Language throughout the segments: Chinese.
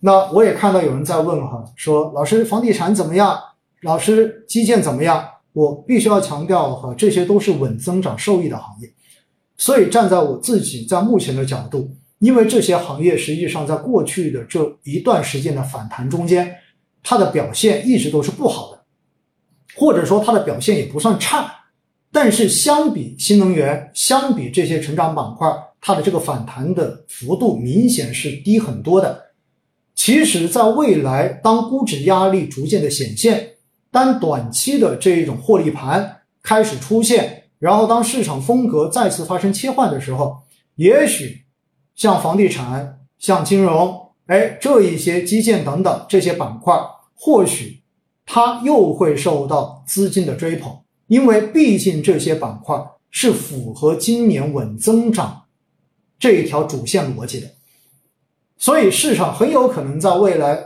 那我也看到有人在问哈，说老师房地产怎么样？老师基建怎么样？我必须要强调哈，这些都是稳增长受益的行业。所以站在我自己在目前的角度，因为这些行业实际上在过去的这一段时间的反弹中间，它的表现一直都是不好的，或者说它的表现也不算差。但是相比新能源，相比这些成长板块，它的这个反弹的幅度明显是低很多的。其实，在未来，当估值压力逐渐的显现，当短期的这一种获利盘开始出现，然后当市场风格再次发生切换的时候，也许像房地产、像金融，哎，这一些基建等等这些板块，或许它又会受到资金的追捧。因为毕竟这些板块是符合今年稳增长这一条主线逻辑的，所以市场很有可能在未来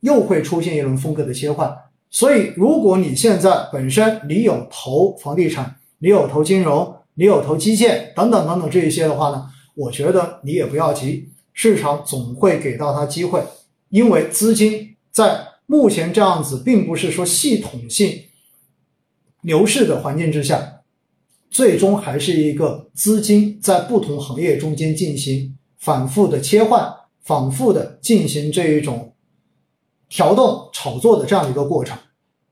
又会出现一轮风格的切换。所以，如果你现在本身你有投房地产，你有投金融，你有投基建等等等等这一些的话呢，我觉得你也不要急，市场总会给到它机会，因为资金在目前这样子，并不是说系统性。牛市的环境之下，最终还是一个资金在不同行业中间进行反复的切换、反复的进行这一种调动、炒作的这样一个过程。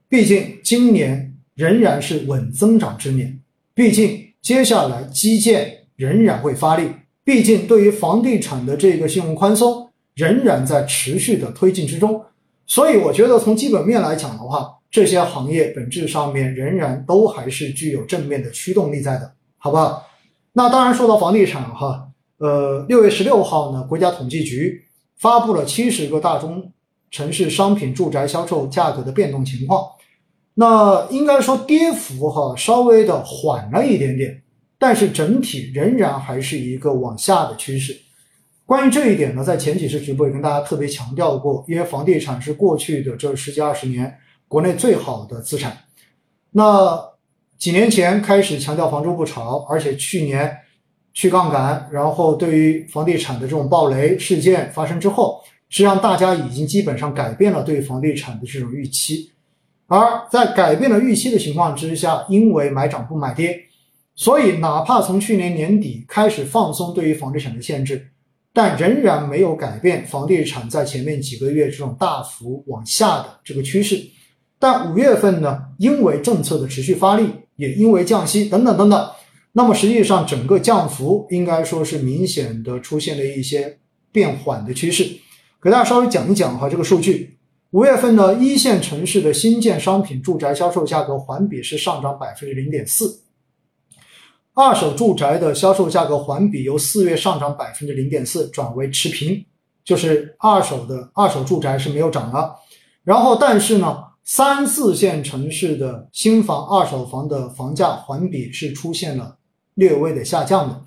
毕竟今年仍然是稳增长之年，毕竟接下来基建仍然会发力，毕竟对于房地产的这个信用宽松仍然在持续的推进之中。所以，我觉得从基本面来讲的话，这些行业本质上面仍然都还是具有正面的驱动力在的，好不好？那当然说到房地产哈，呃，六月十六号呢，国家统计局发布了七十个大中城市商品住宅销售价格的变动情况。那应该说跌幅哈稍微的缓了一点点，但是整体仍然还是一个往下的趋势。关于这一点呢，在前几次直播也跟大家特别强调过，因为房地产是过去的这十几二十年。国内最好的资产，那几年前开始强调房住不炒，而且去年去杠杆，然后对于房地产的这种暴雷事件发生之后，实际上大家已经基本上改变了对房地产的这种预期，而在改变了预期的情况之下，因为买涨不买跌，所以哪怕从去年年底开始放松对于房地产的限制，但仍然没有改变房地产在前面几个月这种大幅往下的这个趋势。但五月份呢，因为政策的持续发力，也因为降息等等等等，那么实际上整个降幅应该说是明显的出现了一些变缓的趋势。给大家稍微讲一讲哈，这个数据，五月份呢，一线城市的新建商品住宅销售价格环比是上涨百分之零点四，二手住宅的销售价格环比由四月上涨百分之零点四转为持平，就是二手的二手住宅是没有涨了。然后但是呢。三四线城市的新房、二手房的房价环比是出现了略微的下降的，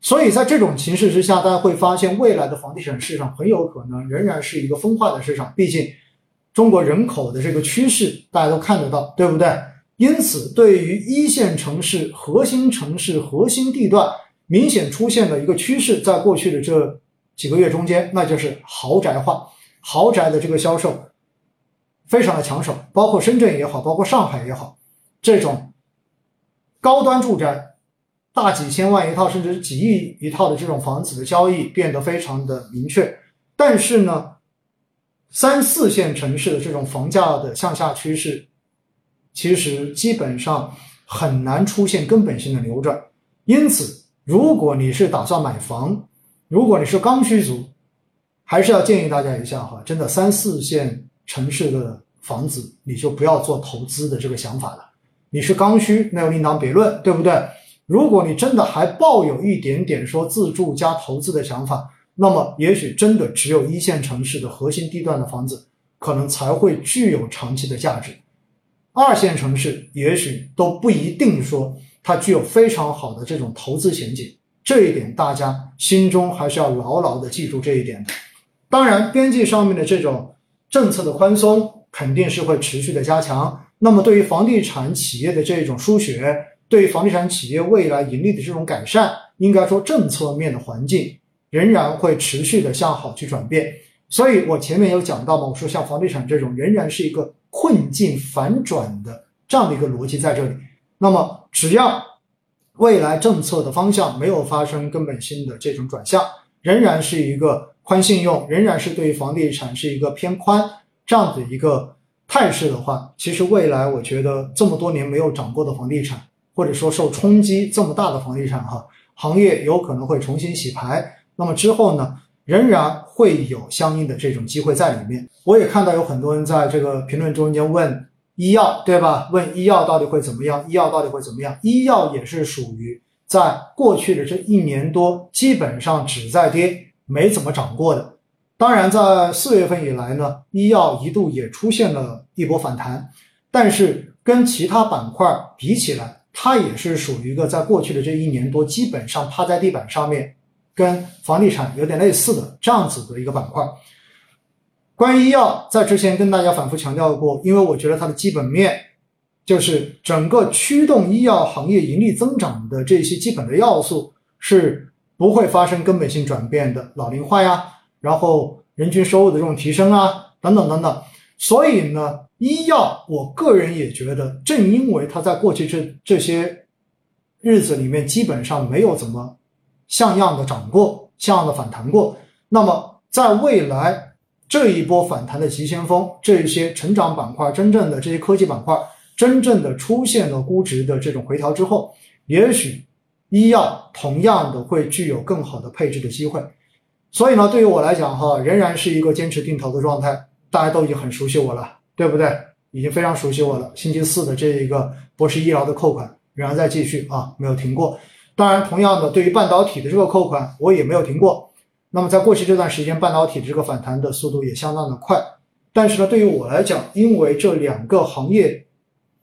所以在这种形势之下，大家会发现未来的房地产市场很有可能仍然是一个分化的市场。毕竟中国人口的这个趋势大家都看得到，对不对？因此，对于一线城市、核心城市、核心地段，明显出现了一个趋势，在过去的这几个月中间，那就是豪宅化，豪宅的这个销售。非常的抢手，包括深圳也好，包括上海也好，这种高端住宅，大几千万一套，甚至几亿一套的这种房子的交易变得非常的明确。但是呢，三四线城市的这种房价的向下趋势，其实基本上很难出现根本性的扭转。因此，如果你是打算买房，如果你是刚需族，还是要建议大家一下哈，真的三四线。城市的房子，你就不要做投资的这个想法了。你是刚需，那又另当别论，对不对？如果你真的还抱有一点点说自住加投资的想法，那么也许真的只有一线城市的核心地段的房子，可能才会具有长期的价值。二线城市也许都不一定说它具有非常好的这种投资前景。这一点大家心中还是要牢牢的记住这一点的。当然，边际上面的这种。政策的宽松肯定是会持续的加强，那么对于房地产企业的这种输血，对于房地产企业未来盈利的这种改善，应该说政策面的环境仍然会持续的向好去转变。所以我前面有讲到嘛，我说像房地产这种仍然是一个困境反转的这样的一个逻辑在这里。那么只要未来政策的方向没有发生根本性的这种转向，仍然是一个宽信用，仍然是对于房地产是一个偏宽这样的一个态势的话，其实未来我觉得这么多年没有涨过的房地产，或者说受冲击这么大的房地产哈行业有可能会重新洗牌。那么之后呢？仍然会有相应的这种机会在里面。我也看到有很多人在这个评论中间问医药，对吧？问医药到底会怎么样？医药到底会怎么样？医药也是属于在过去的这一年多基本上只在跌，没怎么涨过的。当然，在四月份以来呢，医药一度也出现了一波反弹，但是跟其他板块比起来，它也是属于一个在过去的这一年多基本上趴在地板上面。跟房地产有点类似的这样子的一个板块。关于医药，在之前跟大家反复强调过，因为我觉得它的基本面就是整个驱动医药行业盈利增长的这些基本的要素是不会发生根本性转变的，老龄化呀，然后人均收入的这种提升啊，等等等等。所以呢，医药我个人也觉得，正因为它在过去这这些日子里面基本上没有怎么。像样的涨过，像样的反弹过。那么，在未来这一波反弹的急先锋，这些成长板块，真正的这些科技板块，真正的出现了估值的这种回调之后，也许医药同样的会具有更好的配置的机会。所以呢，对于我来讲哈，仍然是一个坚持定投的状态。大家都已经很熟悉我了，对不对？已经非常熟悉我了。星期四的这一个博士医疗的扣款仍然在继续啊，没有停过。当然，同样的，对于半导体的这个扣款，我也没有停过。那么，在过去这段时间，半导体这个反弹的速度也相当的快。但是呢，对于我来讲，因为这两个行业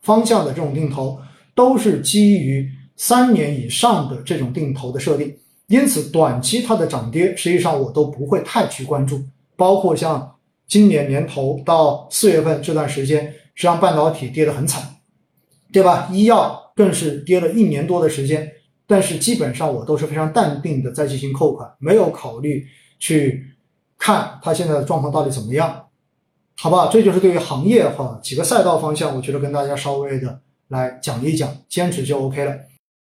方向的这种定投都是基于三年以上的这种定投的设定，因此短期它的涨跌，实际上我都不会太去关注。包括像今年年头到四月份这段时间，实际上半导体跌得很惨，对吧？医药更是跌了一年多的时间。但是基本上我都是非常淡定的在进行扣款，没有考虑去看它现在的状况到底怎么样，好吧？这就是对于行业哈几个赛道方向，我觉得跟大家稍微的来讲一讲，坚持就 OK 了。